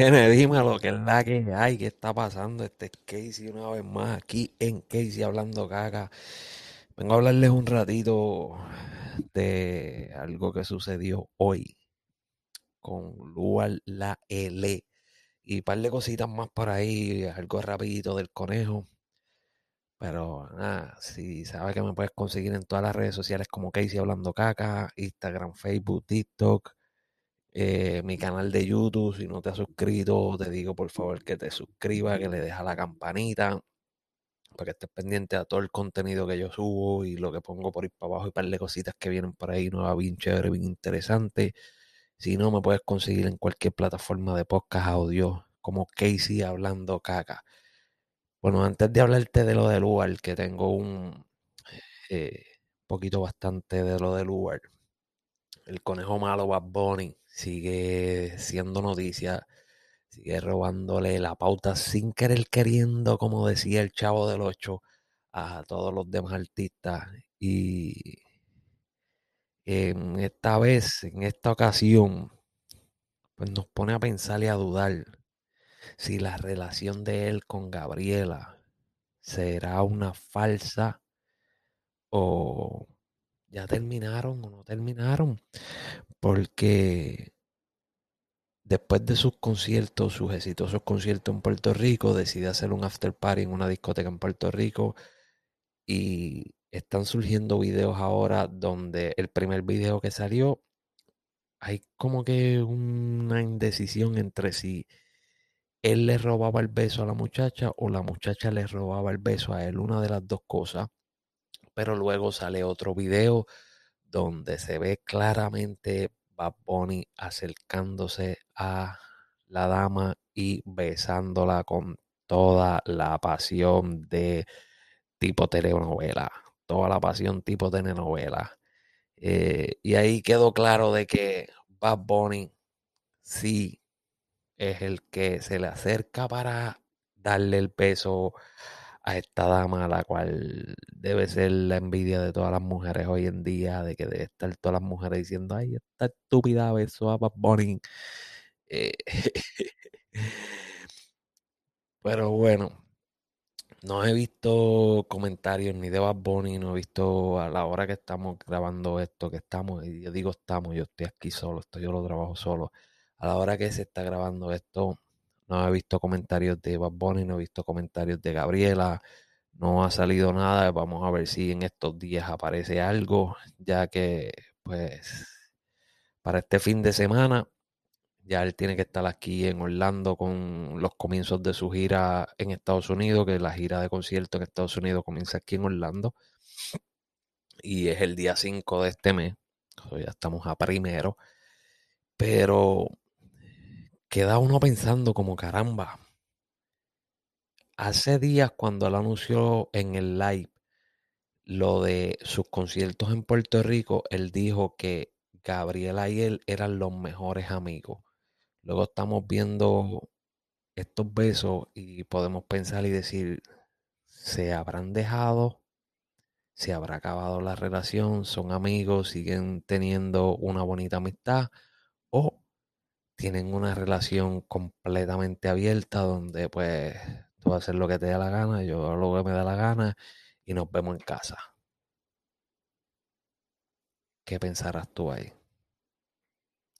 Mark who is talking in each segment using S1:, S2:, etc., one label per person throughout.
S1: dime lo que es la que hay, qué está pasando. Este es Casey una vez más aquí en Casey hablando caca. Vengo a hablarles un ratito de algo que sucedió hoy con Lual La L y un par de cositas más por ahí, algo rapidito del conejo. Pero nada, si sabes que me puedes conseguir en todas las redes sociales como Casey Hablando Caca, Instagram, Facebook, TikTok, eh, mi canal de YouTube. Si no te has suscrito, te digo por favor que te suscribas, que le dejas la campanita para que estés pendiente a todo el contenido que yo subo y lo que pongo por ir para abajo y par de cositas que vienen por ahí, nueva, bien chévere, bien interesante. Si no, me puedes conseguir en cualquier plataforma de podcast audio como Casey Hablando Caca. Bueno, antes de hablarte de lo del Uber, que tengo un eh, poquito bastante de lo del Uber. El conejo malo Bad Bunny sigue siendo noticia, sigue robándole la pauta sin querer queriendo, como decía el chavo del 8, a todos los demás artistas. Y en esta vez, en esta ocasión, pues nos pone a pensar y a dudar si la relación de él con Gabriela será una falsa o ya terminaron o no terminaron. Porque después de sus conciertos, sus exitosos conciertos en Puerto Rico, decide hacer un after party en una discoteca en Puerto Rico y están surgiendo videos ahora donde el primer video que salió hay como que una indecisión entre si él le robaba el beso a la muchacha o la muchacha le robaba el beso a él, una de las dos cosas. Pero luego sale otro video donde se ve claramente Bad Bunny acercándose a la dama y besándola con toda la pasión de tipo telenovela, toda la pasión tipo telenovela. Eh, y ahí quedó claro de que Bad Bunny sí es el que se le acerca para darle el peso a esta dama, la cual debe ser la envidia de todas las mujeres hoy en día, de que debe estar todas las mujeres diciendo, ay, esta estúpida besó a Bad Bunny. Eh, pero bueno, no he visto comentarios ni de Bad Bunny, no he visto a la hora que estamos grabando esto, que estamos, y yo digo estamos, yo estoy aquí solo, esto yo lo trabajo solo a la hora que se está grabando esto, no he visto comentarios de Bad Bunny, no he visto comentarios de Gabriela, no ha salido nada. Vamos a ver si en estos días aparece algo, ya que, pues, para este fin de semana, ya él tiene que estar aquí en Orlando con los comienzos de su gira en Estados Unidos, que la gira de concierto en Estados Unidos comienza aquí en Orlando. Y es el día 5 de este mes. ya estamos a primero. Pero queda uno pensando como caramba. Hace días cuando él anunció en el live lo de sus conciertos en Puerto Rico, él dijo que Gabriela y él eran los mejores amigos. Luego estamos viendo estos besos y podemos pensar y decir, ¿se habrán dejado? ¿Se habrá acabado la relación? ¿Son amigos? ¿Siguen teniendo una bonita amistad? ¿O tienen una relación completamente abierta donde pues tú haces lo que te da la gana, yo lo que me da la gana y nos vemos en casa. ¿Qué pensarás tú ahí?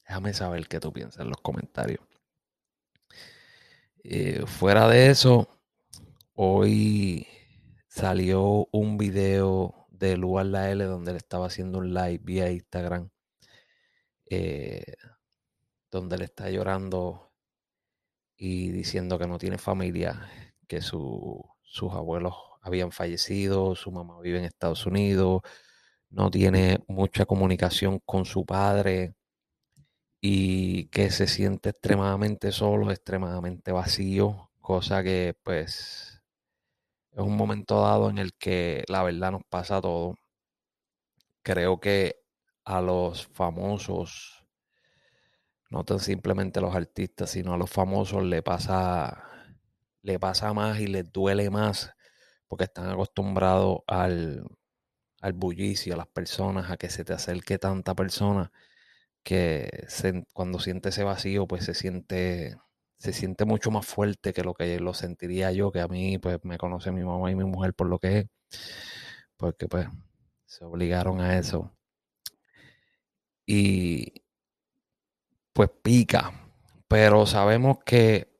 S1: Déjame saber qué tú piensas en los comentarios. Eh, fuera de eso, hoy salió un video de Lugar La L donde él estaba haciendo un live vía Instagram. Eh, donde le está llorando y diciendo que no tiene familia, que sus abuelos habían fallecido, su mamá vive en Estados Unidos, no tiene mucha comunicación con su padre y que se siente extremadamente solo, extremadamente vacío, cosa que pues es un momento dado en el que la verdad nos pasa todo. Creo que a los famosos no tan simplemente a los artistas, sino a los famosos le pasa, le pasa más y les duele más porque están acostumbrados al, al bullicio, a las personas, a que se te acerque tanta persona que cuando siente ese vacío, pues se siente, se siente mucho más fuerte que lo que lo sentiría yo, que a mí pues me conoce mi mamá y mi mujer por lo que es, porque pues se obligaron a eso. Y pues pica, pero sabemos que,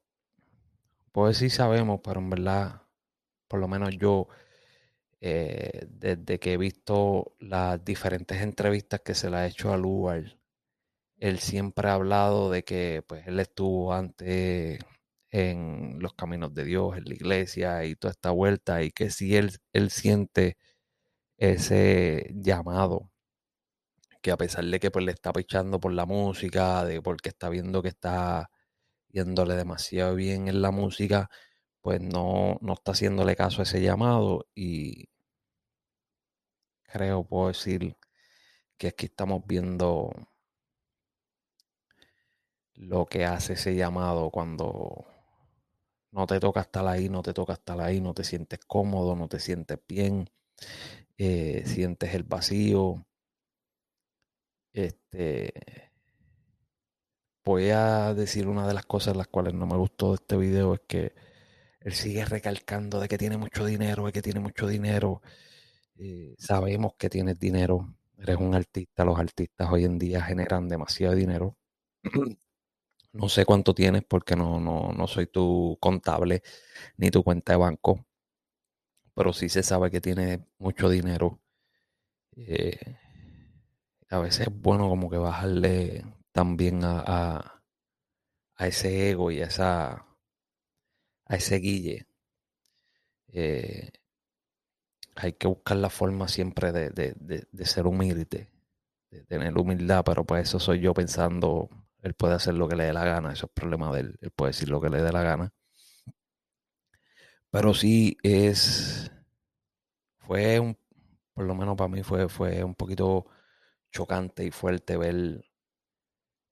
S1: pues sí sabemos, pero en verdad, por lo menos yo, eh, desde que he visto las diferentes entrevistas que se le ha hecho a Lugar, él siempre ha hablado de que pues él estuvo antes en los caminos de Dios, en la iglesia y toda esta vuelta y que si él, él siente ese llamado, que a pesar de que pues le está pichando por la música, de porque está viendo que está yéndole demasiado bien en la música, pues no, no está haciéndole caso a ese llamado y creo, puedo decir que aquí estamos viendo lo que hace ese llamado cuando no te toca estar ahí, no te toca estar ahí, no te sientes cómodo, no te sientes bien, eh, sientes el vacío. Este, voy a decir una de las cosas las cuales no me gustó de este video es que él sigue recalcando de que tiene mucho dinero, de que tiene mucho dinero. Eh, sabemos que tienes dinero, eres un artista, los artistas hoy en día generan demasiado dinero. No sé cuánto tienes porque no, no, no soy tu contable ni tu cuenta de banco, pero sí se sabe que tienes mucho dinero. Eh, a veces es bueno como que bajarle también a, a, ese ego y a, esa, a ese guille. Eh, hay que buscar la forma siempre de, de, de, de ser humilde, de tener humildad, pero pues eso soy yo pensando él puede hacer lo que le dé la gana, eso es problema de él. Él puede decir lo que le dé la gana. Pero sí es. Fue un. Por lo menos para mí fue, fue un poquito chocante y fuerte ver,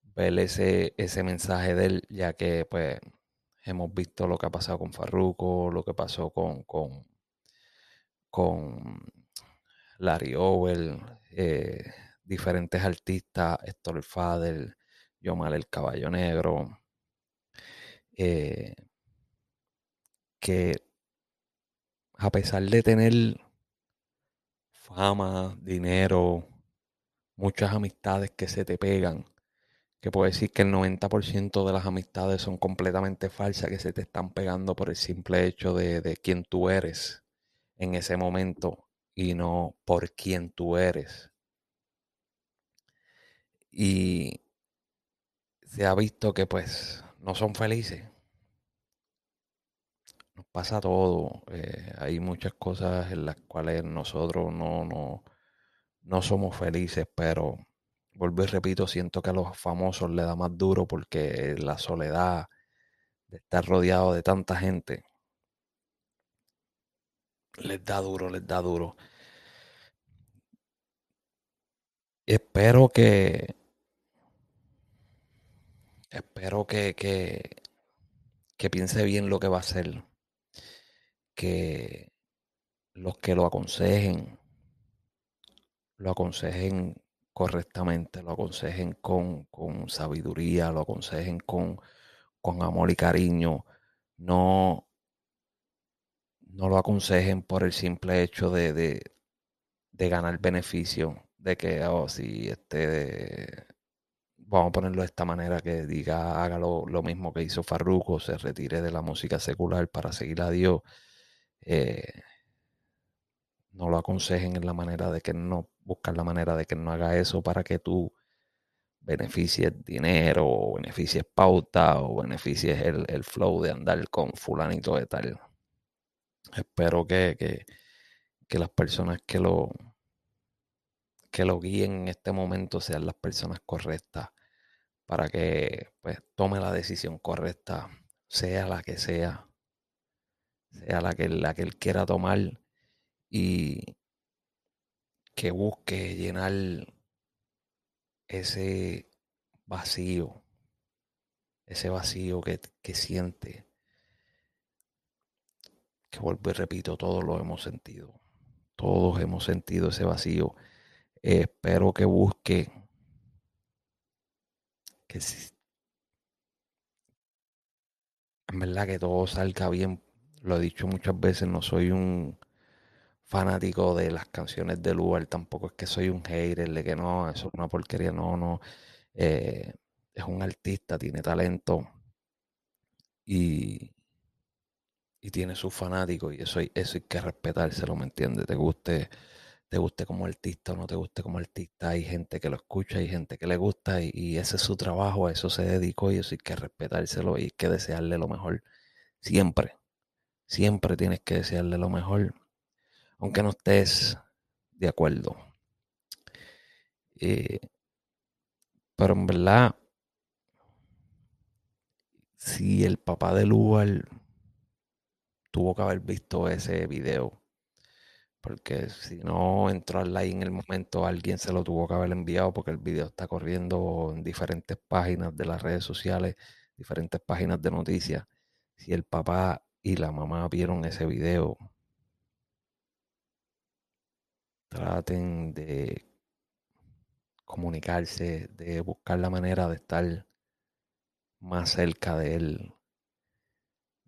S1: ver ese, ese mensaje de él, ya que pues hemos visto lo que ha pasado con Farruko, lo que pasó con, con, con Larry Owell, eh, diferentes artistas, Héctor Fader, Yomar el Caballo Negro, eh, que a pesar de tener fama, dinero, muchas amistades que se te pegan, que puedo decir que el 90% de las amistades son completamente falsas, que se te están pegando por el simple hecho de, de quién tú eres en ese momento y no por quién tú eres. Y se ha visto que pues no son felices. Nos pasa todo. Eh, hay muchas cosas en las cuales nosotros no, no, no somos felices, pero vuelvo y repito, siento que a los famosos le da más duro porque la soledad de estar rodeado de tanta gente les da duro, les da duro. Espero que espero que, que, que piense bien lo que va a hacer. Que los que lo aconsejen, lo aconsejen correctamente, lo aconsejen con, con sabiduría, lo aconsejen con, con amor y cariño. No, no lo aconsejen por el simple hecho de, de, ganar beneficio, de que, oh, si este, vamos a ponerlo de esta manera, que diga, haga lo, lo mismo que hizo Farruko, se retire de la música secular para seguir a Dios. Eh, no lo aconsejen en la manera de que no, buscar la manera de que no haga eso para que tú beneficies dinero, o beneficies pauta, o beneficies el, el flow de andar con fulanito de tal. Espero que, que, que las personas que lo, que lo guíen en este momento sean las personas correctas para que pues, tome la decisión correcta, sea la que sea, sea la que, la que él quiera tomar y que busque llenar ese vacío, ese vacío que, que siente, que vuelvo y repito, todos lo hemos sentido, todos hemos sentido ese vacío. Espero que busque que, en verdad que todo salga bien. Lo he dicho muchas veces, no soy un fanático de las canciones de Lugar, tampoco es que soy un hater de que no, eso es una porquería, no, no. Eh, es un artista, tiene talento y, y tiene sus fanáticos y eso, eso hay que respetárselo, ¿me entiendes? Te guste, te guste como artista o no te guste como artista, hay gente que lo escucha, hay gente que le gusta y, ese es su trabajo, a eso se dedicó y eso hay que respetárselo y hay que desearle lo mejor. Siempre, siempre tienes que desearle lo mejor, aunque no estés de acuerdo. Eh, pero en verdad, si el papá de lugar tuvo que haber visto ese video. Porque si no entró al like en el momento, alguien se lo tuvo que haber enviado porque el video está corriendo en diferentes páginas de las redes sociales, diferentes páginas de noticias. Si el papá y la mamá vieron ese video, traten de comunicarse, de buscar la manera de estar más cerca de él,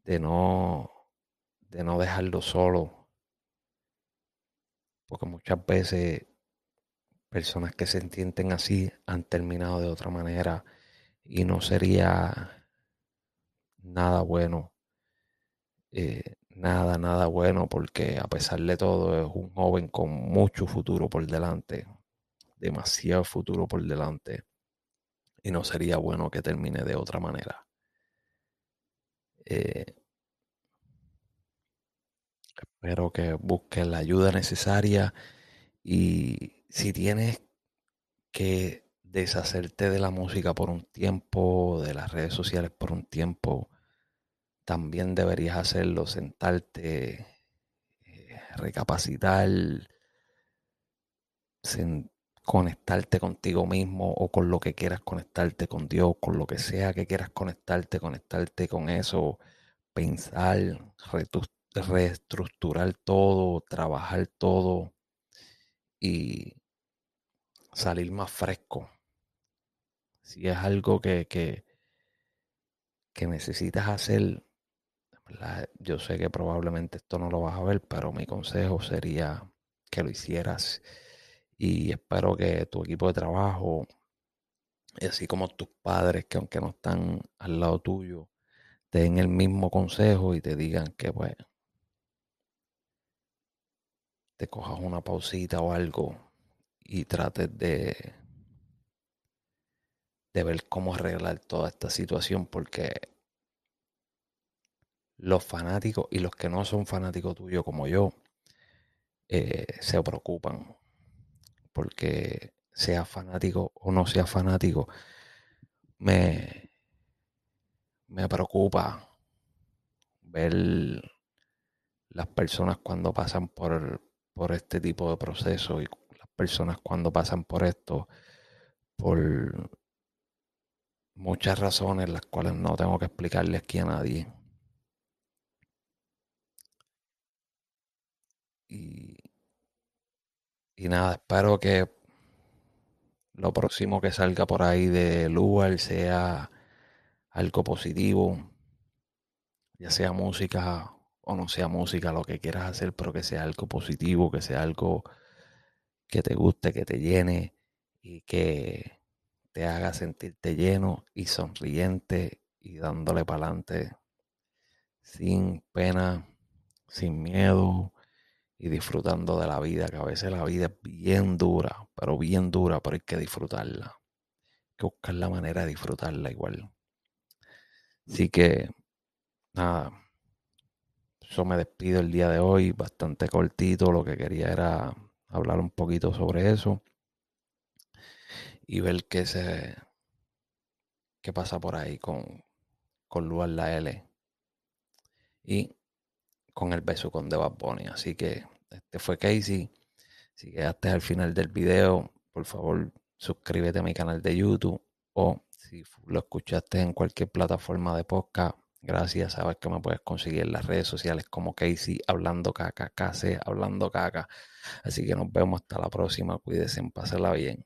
S1: de no de no dejarlo solo. Porque muchas veces personas que se entienden así han terminado de otra manera y no sería nada bueno. Eh, nada, nada bueno porque a pesar de todo es un joven con mucho futuro por delante, demasiado futuro por delante y no sería bueno que termine de otra manera. Eh, Espero que busques la ayuda necesaria y si tienes que deshacerte de la música por un tiempo, de las redes sociales por un tiempo, también deberías hacerlo, sentarte, eh, recapacitar, conectarte contigo mismo o con lo que quieras conectarte con Dios, con lo que sea que quieras conectarte, conectarte con eso, pensar, reestructurar todo, trabajar todo y salir más fresco. Si es algo que, que, necesitas hacer, yo sé que probablemente esto no lo vas a ver, pero mi consejo sería que lo hicieras y espero que tu equipo de trabajo, así como tus padres que aunque no están al lado tuyo, te den el mismo consejo y te digan que pues, te cojas una pausita o algo y trates de, de ver cómo arreglar toda esta situación porque los fanáticos y los que no son fanáticos tuyos como yo eh, se preocupan porque sea fanático o no sea fanático me, me preocupa ver las personas cuando pasan por, por este tipo de proceso y las personas cuando pasan por esto, por muchas razones las cuales no tengo que explicarle aquí a nadie. Y, y nada, espero que lo próximo que salga por ahí de lugar sea algo positivo, ya sea música o no sea música, lo que quieras hacer, pero que sea algo positivo, que sea algo que te guste, que te llene y que te haga sentirte lleno y sonriente y dándole para adelante sin pena, sin miedo y disfrutando de la vida, que a veces la vida es bien dura, pero bien dura, pero hay que disfrutarla. Hay que buscar la manera de disfrutarla igual. Así que, nada, eso me despido el día de hoy, bastante cortito. Lo que quería era hablar un poquito sobre eso y ver qué se qué pasa por ahí con, con Luar la L y con el beso con The Bad Así que este fue Casey. Si quedaste al final del video, por favor suscríbete a mi canal de YouTube o si lo escuchaste en cualquier plataforma de podcast, Gracias, sabes que me puedes conseguir en las redes sociales como Casey Hablando Caca, KC Hablando Caca. Así que nos vemos hasta la próxima. Cuídense, pásenla bien.